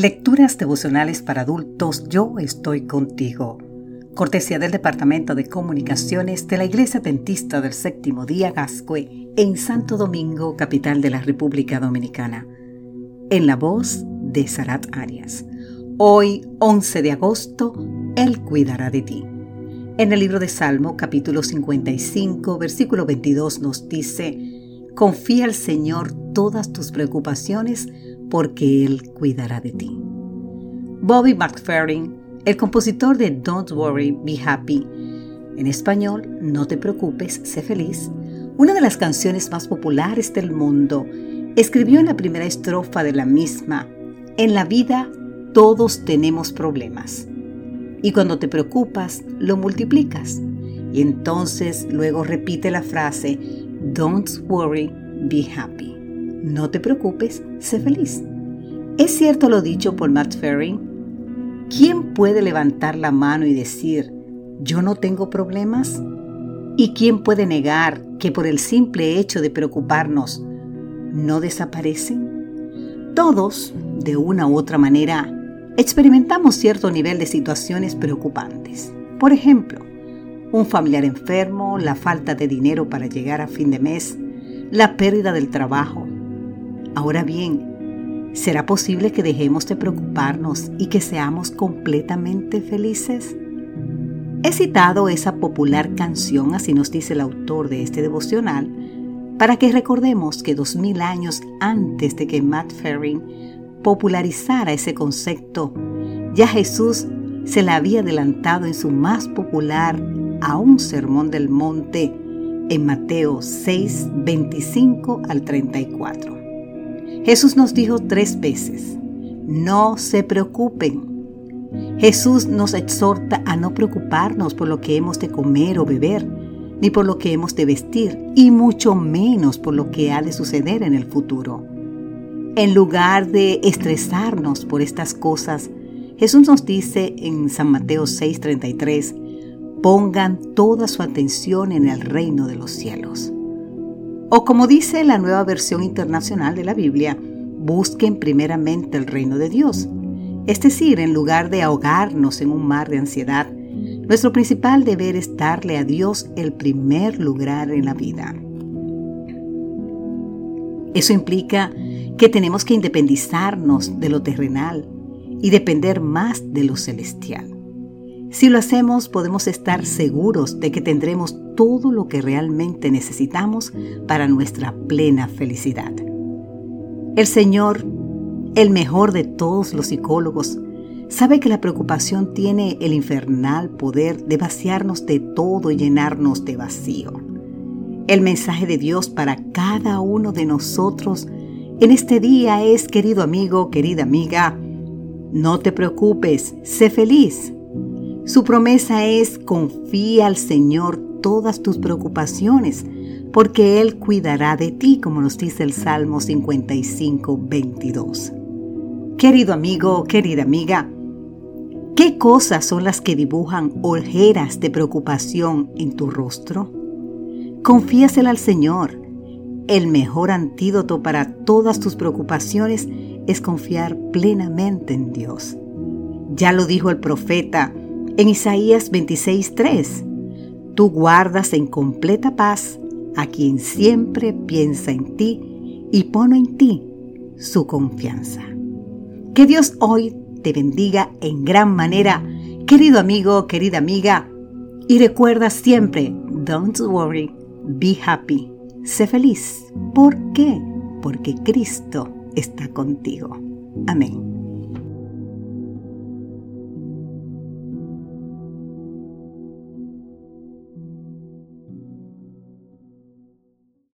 Lecturas devocionales para adultos Yo estoy contigo. Cortesía del Departamento de Comunicaciones de la Iglesia Dentista del Séptimo Día Gascue en Santo Domingo, capital de la República Dominicana. En la voz de Sarat Arias. Hoy, 11 de agosto, Él cuidará de ti. En el libro de Salmo, capítulo 55, versículo 22 nos dice, Confía al Señor todas tus preocupaciones porque Él cuidará de ti. Bobby McFerrin, el compositor de Don't Worry, Be Happy, en español, No te preocupes, sé feliz, una de las canciones más populares del mundo, escribió en la primera estrofa de la misma, En la vida todos tenemos problemas. Y cuando te preocupas, lo multiplicas. Y entonces luego repite la frase, Don't worry, be happy. No te preocupes, sé feliz. ¿Es cierto lo dicho por Matt Ferry? ¿Quién puede levantar la mano y decir, yo no tengo problemas? ¿Y quién puede negar que por el simple hecho de preocuparnos no desaparecen? Todos, de una u otra manera, experimentamos cierto nivel de situaciones preocupantes. Por ejemplo, un familiar enfermo, la falta de dinero para llegar a fin de mes, la pérdida del trabajo, Ahora bien, ¿será posible que dejemos de preocuparnos y que seamos completamente felices? He citado esa popular canción, así nos dice el autor de este devocional, para que recordemos que dos mil años antes de que Matt Ferring popularizara ese concepto, ya Jesús se la había adelantado en su más popular a un sermón del monte en Mateo 6, 25 al 34. Jesús nos dijo tres veces, no se preocupen. Jesús nos exhorta a no preocuparnos por lo que hemos de comer o beber, ni por lo que hemos de vestir, y mucho menos por lo que ha de suceder en el futuro. En lugar de estresarnos por estas cosas, Jesús nos dice en San Mateo 6:33, pongan toda su atención en el reino de los cielos. O como dice la nueva versión internacional de la Biblia, busquen primeramente el reino de Dios. Es decir, en lugar de ahogarnos en un mar de ansiedad, nuestro principal deber es darle a Dios el primer lugar en la vida. Eso implica que tenemos que independizarnos de lo terrenal y depender más de lo celestial. Si lo hacemos, podemos estar seguros de que tendremos todo lo que realmente necesitamos para nuestra plena felicidad. El Señor, el mejor de todos los psicólogos, sabe que la preocupación tiene el infernal poder de vaciarnos de todo y llenarnos de vacío. El mensaje de Dios para cada uno de nosotros en este día es, querido amigo, querida amiga, no te preocupes, sé feliz. Su promesa es, confía al Señor todas tus preocupaciones, porque Él cuidará de ti, como nos dice el Salmo 55, 22. Querido amigo, querida amiga, ¿qué cosas son las que dibujan ojeras de preocupación en tu rostro? Confíasela al Señor. El mejor antídoto para todas tus preocupaciones es confiar plenamente en Dios. Ya lo dijo el profeta en Isaías 26:3 Tú guardas en completa paz a quien siempre piensa en ti y pone en ti su confianza. Que Dios hoy te bendiga en gran manera, querido amigo, querida amiga, y recuerda siempre, don't worry, be happy, sé feliz. ¿Por qué? Porque Cristo está contigo. Amén.